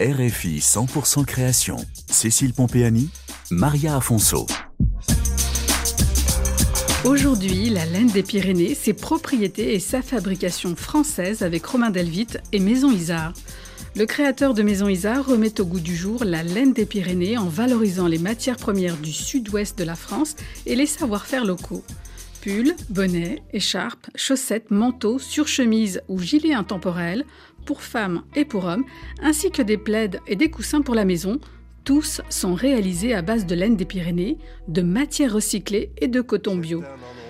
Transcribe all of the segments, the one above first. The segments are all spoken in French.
RFI 100% création. Cécile Pompéani, Maria Afonso. Aujourd'hui, la laine des Pyrénées, ses propriétés et sa fabrication française avec Romain Delvite et Maison Isard. Le créateur de Maison Isard remet au goût du jour la laine des Pyrénées en valorisant les matières premières du sud-ouest de la France et les savoir-faire locaux. Pulls, bonnets, écharpes, chaussettes, manteaux, surchemises ou gilets intemporels, pour femmes et pour hommes, ainsi que des plaids et des coussins pour la maison, tous sont réalisés à base de laine des Pyrénées, de matières recyclées et de coton bio.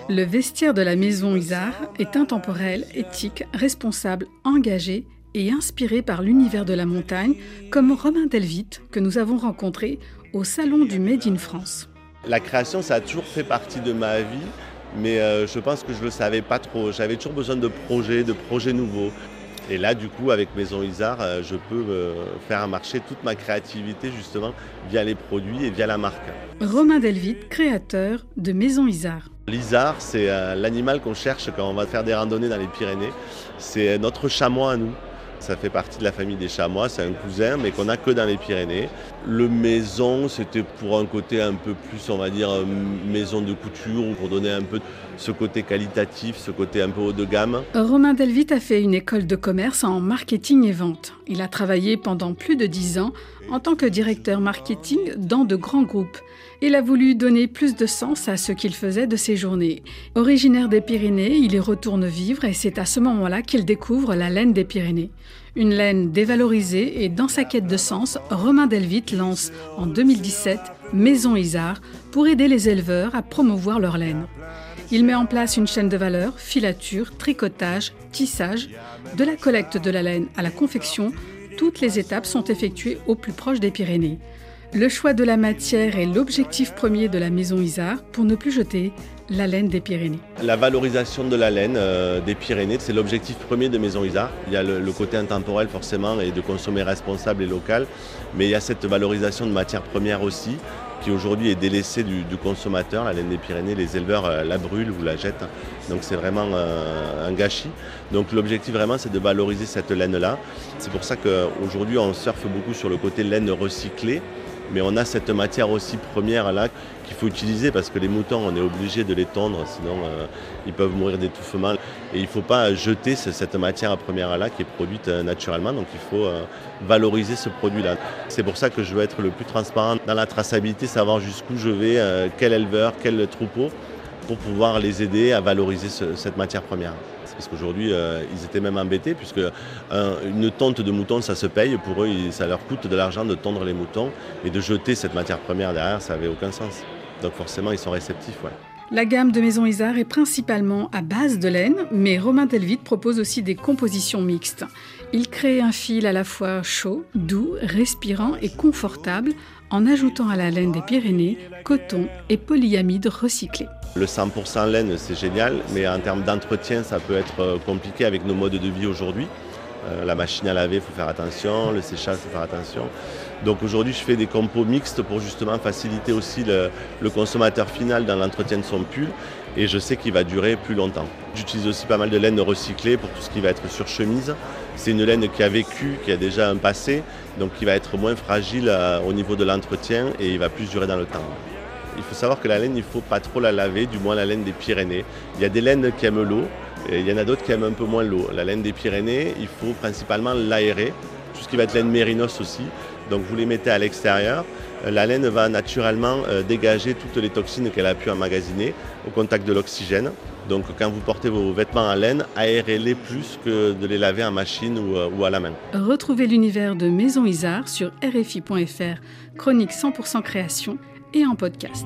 Le vestiaire de la maison Isard est intemporel, éthique, responsable, engagé et inspiré par l'univers de la montagne, comme Romain Delvite, que nous avons rencontré au Salon du Made in France. La création, ça a toujours fait partie de ma vie, mais euh, je pense que je ne le savais pas trop. J'avais toujours besoin de projets, de projets nouveaux. Et là, du coup, avec Maison Isard, euh, je peux euh, faire marcher toute ma créativité justement via les produits et via la marque. Romain Delvite, créateur de Maison Isard. L'isard, c'est l'animal qu'on cherche quand on va faire des randonnées dans les Pyrénées. C'est notre chamois à nous. Ça fait partie de la famille des chamois, c'est un cousin, mais qu'on n'a que dans les Pyrénées. Le maison, c'était pour un côté un peu plus, on va dire, maison de couture, pour donner un peu ce côté qualitatif, ce côté un peu haut de gamme. Romain Delvite a fait une école de commerce en marketing et vente. Il a travaillé pendant plus de dix ans en tant que directeur marketing dans de grands groupes. Il a voulu donner plus de sens à ce qu'il faisait de ses journées. Originaire des Pyrénées, il y retourne vivre et c'est à ce moment-là qu'il découvre la laine des Pyrénées. Une laine dévalorisée et dans sa quête de sens, Romain Delvite lance en 2017 Maison Isard pour aider les éleveurs à promouvoir leur laine. Il met en place une chaîne de valeur, filature, tricotage, tissage, de la collecte de la laine à la confection, toutes les étapes sont effectuées au plus proche des Pyrénées. Le choix de la matière est l'objectif premier de la maison Isard pour ne plus jeter la laine des Pyrénées. La valorisation de la laine euh, des Pyrénées, c'est l'objectif premier de Maison Isard. Il y a le, côté intemporel forcément et de consommer responsable et local, mais il y a cette valorisation de matières premières aussi qui aujourd'hui est délaissée du, consommateur. La laine des Pyrénées, les éleveurs euh, la brûlent ou la jettent. Donc c'est vraiment euh, un gâchis. Donc l'objectif vraiment c'est de valoriser cette laine-là. C'est pour ça qu'aujourd'hui on surfe beaucoup sur le côté laine recyclée mais on a cette matière aussi première là qu'il faut utiliser parce que les moutons, on est obligé de les tondre, sinon euh, ils peuvent mourir d'étouffement. Et il ne faut pas jeter cette matière première là qui est produite euh, naturellement, donc il faut euh, valoriser ce produit-là. C'est pour ça que je veux être le plus transparent dans la traçabilité, savoir jusqu'où je vais, quel éleveur, quel troupeau, pour pouvoir les aider à valoriser cette matière première parce qu'aujourd'hui, euh, ils étaient même embêtés, puisque une tonte de moutons, ça se paye. Pour eux, ça leur coûte de l'argent de tondre les moutons et de jeter cette matière première derrière, ça n'avait aucun sens. Donc forcément, ils sont réceptifs. La gamme de Maison Isard est principalement à base de laine, mais Romain Delvite propose aussi des compositions mixtes. Il crée un fil à la fois chaud, doux, respirant et confortable en ajoutant à la laine des Pyrénées coton et polyamide recyclé. Le 100% laine, c'est génial, mais en termes d'entretien, ça peut être euh, compliqué avec nos modes de vie aujourd'hui. Euh, la machine à laver, il faut faire attention, le séchage, il faut faire attention. Donc aujourd'hui, je fais des compos mixtes pour justement faciliter aussi le, consommateur final dans l'entretien de son pull et je sais qu'il va durer plus longtemps. J'utilise aussi pas mal de laine recyclée pour tout ce qui va être sur chemise. C'est une laine qui a vécu, qui a déjà un passé, donc qui va être moins fragile euh, au niveau de l'entretien et il va plus durer dans le temps. Il faut savoir que la laine, il ne faut pas trop la laver, du moins la laine des Pyrénées. Il y a des laines qui aiment l'eau, il y en a d'autres qui aiment un peu moins l'eau. La laine des Pyrénées, il faut principalement l'aérer, tout ce qui va être laine mérinos aussi. Donc vous les mettez à l'extérieur. Euh, la laine va naturellement euh, dégager toutes les toxines qu'elle a pu emmagasiner au contact de l'oxygène. Donc quand vous portez vos vêtements en laine, aérez-les plus que de les laver en machine ou, euh, à la main. Retrouvez l'univers de Maison Isard sur rfi.fr, chronique 100% création et en podcast.